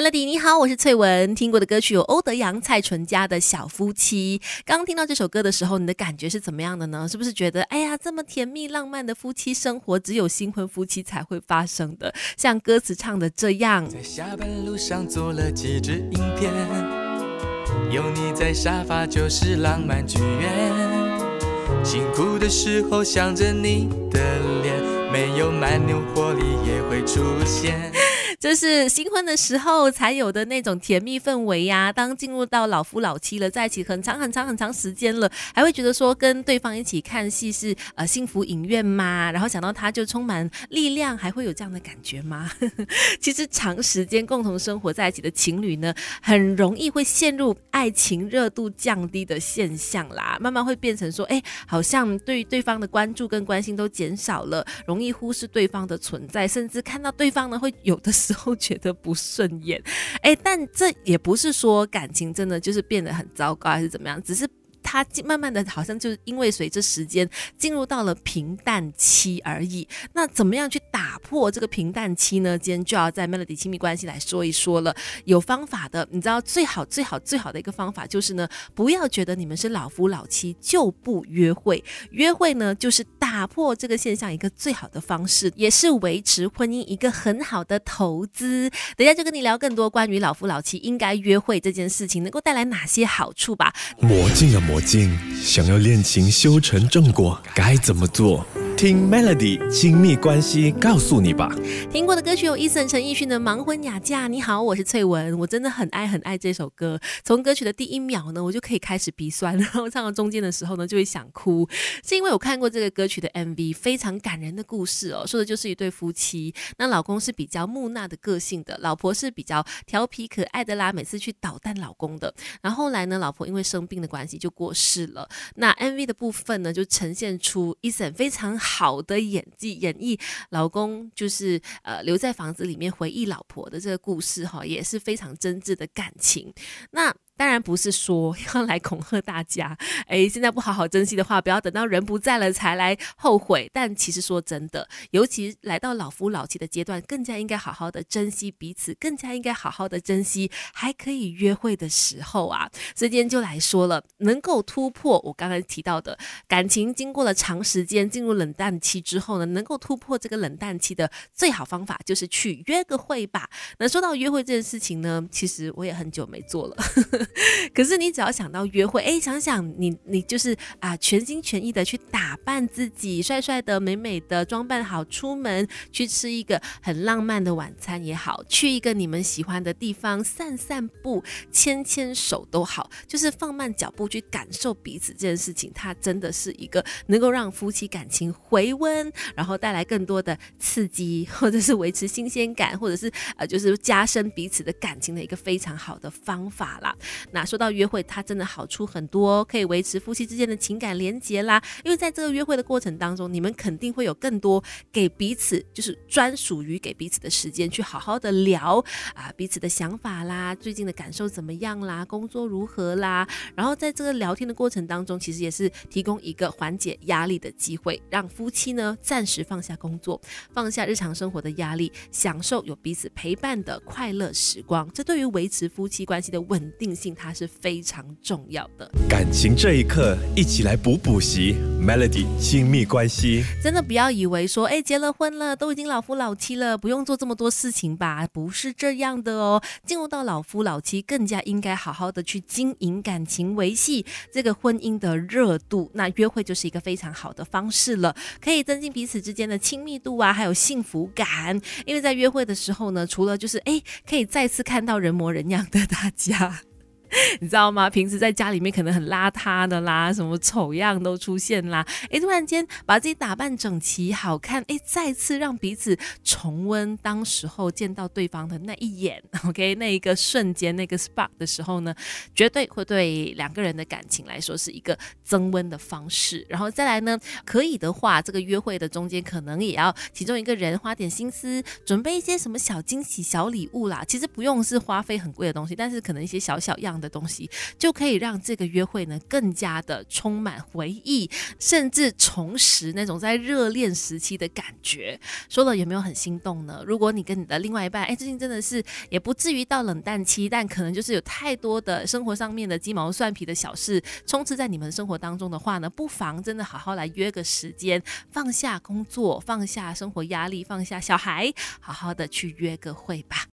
Melody 你好，我是翠文。听过的歌曲有欧德阳、蔡淳佳的小夫妻。刚听到这首歌的时候，你的感觉是怎么样的呢？是不是觉得，哎呀，这么甜蜜浪漫的夫妻生活，只有新婚夫妻才会发生的？像歌词唱的这样。在下班路上做了几支影片，有你在沙发就是浪漫剧院。辛苦的时候想着你的脸，没有蛮牛活力也会出现。这是新婚的时候才有的那种甜蜜氛围呀。当进入到老夫老妻了，在一起很长很长很长时间了，还会觉得说跟对方一起看戏是呃幸福影院吗？然后想到他就充满力量，还会有这样的感觉吗？其实长时间共同生活在一起的情侣呢，很容易会陷入爱情热度降低的现象啦，慢慢会变成说，哎，好像对对方的关注跟关心都减少了，容易忽视对方的存在，甚至看到对方呢会有的。时候觉得不顺眼，哎，但这也不是说感情真的就是变得很糟糕，还是怎么样，只是。他慢慢的，好像就是因为随着时间进入到了平淡期而已。那怎么样去打破这个平淡期呢？今天就要在 Melody 亲密关系来说一说了。有方法的，你知道最好最好最好的一个方法就是呢，不要觉得你们是老夫老妻就不约会。约会呢，就是打破这个现象一个最好的方式，也是维持婚姻一个很好的投资。等一下就跟你聊更多关于老夫老妻应该约会这件事情能够带来哪些好处吧。魔镜啊魔。镜想要恋情修成正果，该怎么做？听 Melody 亲密关系告诉你吧。听过的歌曲有 Eason 陈奕迅的《盲婚哑嫁》。你好，我是翠文，我真的很爱很爱这首歌。从歌曲的第一秒呢，我就可以开始鼻酸，然后唱到中间的时候呢，就会想哭，是因为我看过这个歌曲的 MV，非常感人的故事哦。说的就是一对夫妻，那老公是比较木讷的个性的，老婆是比较调皮可爱的啦，每次去捣蛋老公的。然后后来呢，老婆因为生病的关系就过世了。那 MV 的部分呢，就呈现出 Eason 非常。好好的演技，演绎老公就是呃留在房子里面回忆老婆的这个故事哈，也是非常真挚的感情。那。当然不是说 要来恐吓大家，哎，现在不好好珍惜的话，不要等到人不在了才来后悔。但其实说真的，尤其来到老夫老妻的阶段，更加应该好好的珍惜彼此，更加应该好好的珍惜还可以约会的时候啊。所以今天就来说了，能够突破我刚才提到的感情，经过了长时间进入冷淡期之后呢，能够突破这个冷淡期的最好方法就是去约个会吧。那说到约会这件事情呢，其实我也很久没做了。可是你只要想到约会，哎，想想你，你就是啊，全心全意的去打扮自己，帅帅的、美美的装扮好出门，去吃一个很浪漫的晚餐也好，去一个你们喜欢的地方散散步、牵牵手都好，就是放慢脚步去感受彼此这件事情，它真的是一个能够让夫妻感情回温，然后带来更多的刺激，或者是维持新鲜感，或者是呃，就是加深彼此的感情的一个非常好的方法啦。那说到约会，它真的好处很多，可以维持夫妻之间的情感连结啦。因为在这个约会的过程当中，你们肯定会有更多给彼此，就是专属于给彼此的时间，去好好的聊啊彼此的想法啦，最近的感受怎么样啦，工作如何啦。然后在这个聊天的过程当中，其实也是提供一个缓解压力的机会，让夫妻呢暂时放下工作，放下日常生活的压力，享受有彼此陪伴的快乐时光。这对于维持夫妻关系的稳定性。它是非常重要的。感情这一刻，一起来补补习。Melody 亲密关系，真的不要以为说，哎，结了婚了，都已经老夫老妻了，不用做这么多事情吧？不是这样的哦。进入到老夫老妻，更加应该好好的去经营感情，维系这个婚姻的热度。那约会就是一个非常好的方式了，可以增进彼此之间的亲密度啊，还有幸福感。因为在约会的时候呢，除了就是哎，可以再次看到人模人样的大家。你知道吗？平时在家里面可能很邋遢的啦，什么丑样都出现啦。哎，突然间把自己打扮整齐、好看，哎，再次让彼此重温当时候见到对方的那一眼。OK，那一个瞬间，那个 spark 的时候呢，绝对会对两个人的感情来说是一个增温的方式。然后再来呢，可以的话，这个约会的中间可能也要其中一个人花点心思，准备一些什么小惊喜、小礼物啦。其实不用是花费很贵的东西，但是可能一些小小样。的东西，就可以让这个约会呢更加的充满回忆，甚至重拾那种在热恋时期的感觉。说了有没有很心动呢？如果你跟你的另外一半，哎，最近真的是也不至于到冷淡期，但可能就是有太多的生活上面的鸡毛蒜皮的小事充斥在你们生活当中的话呢，不妨真的好好来约个时间，放下工作，放下生活压力，放下小孩，好好的去约个会吧。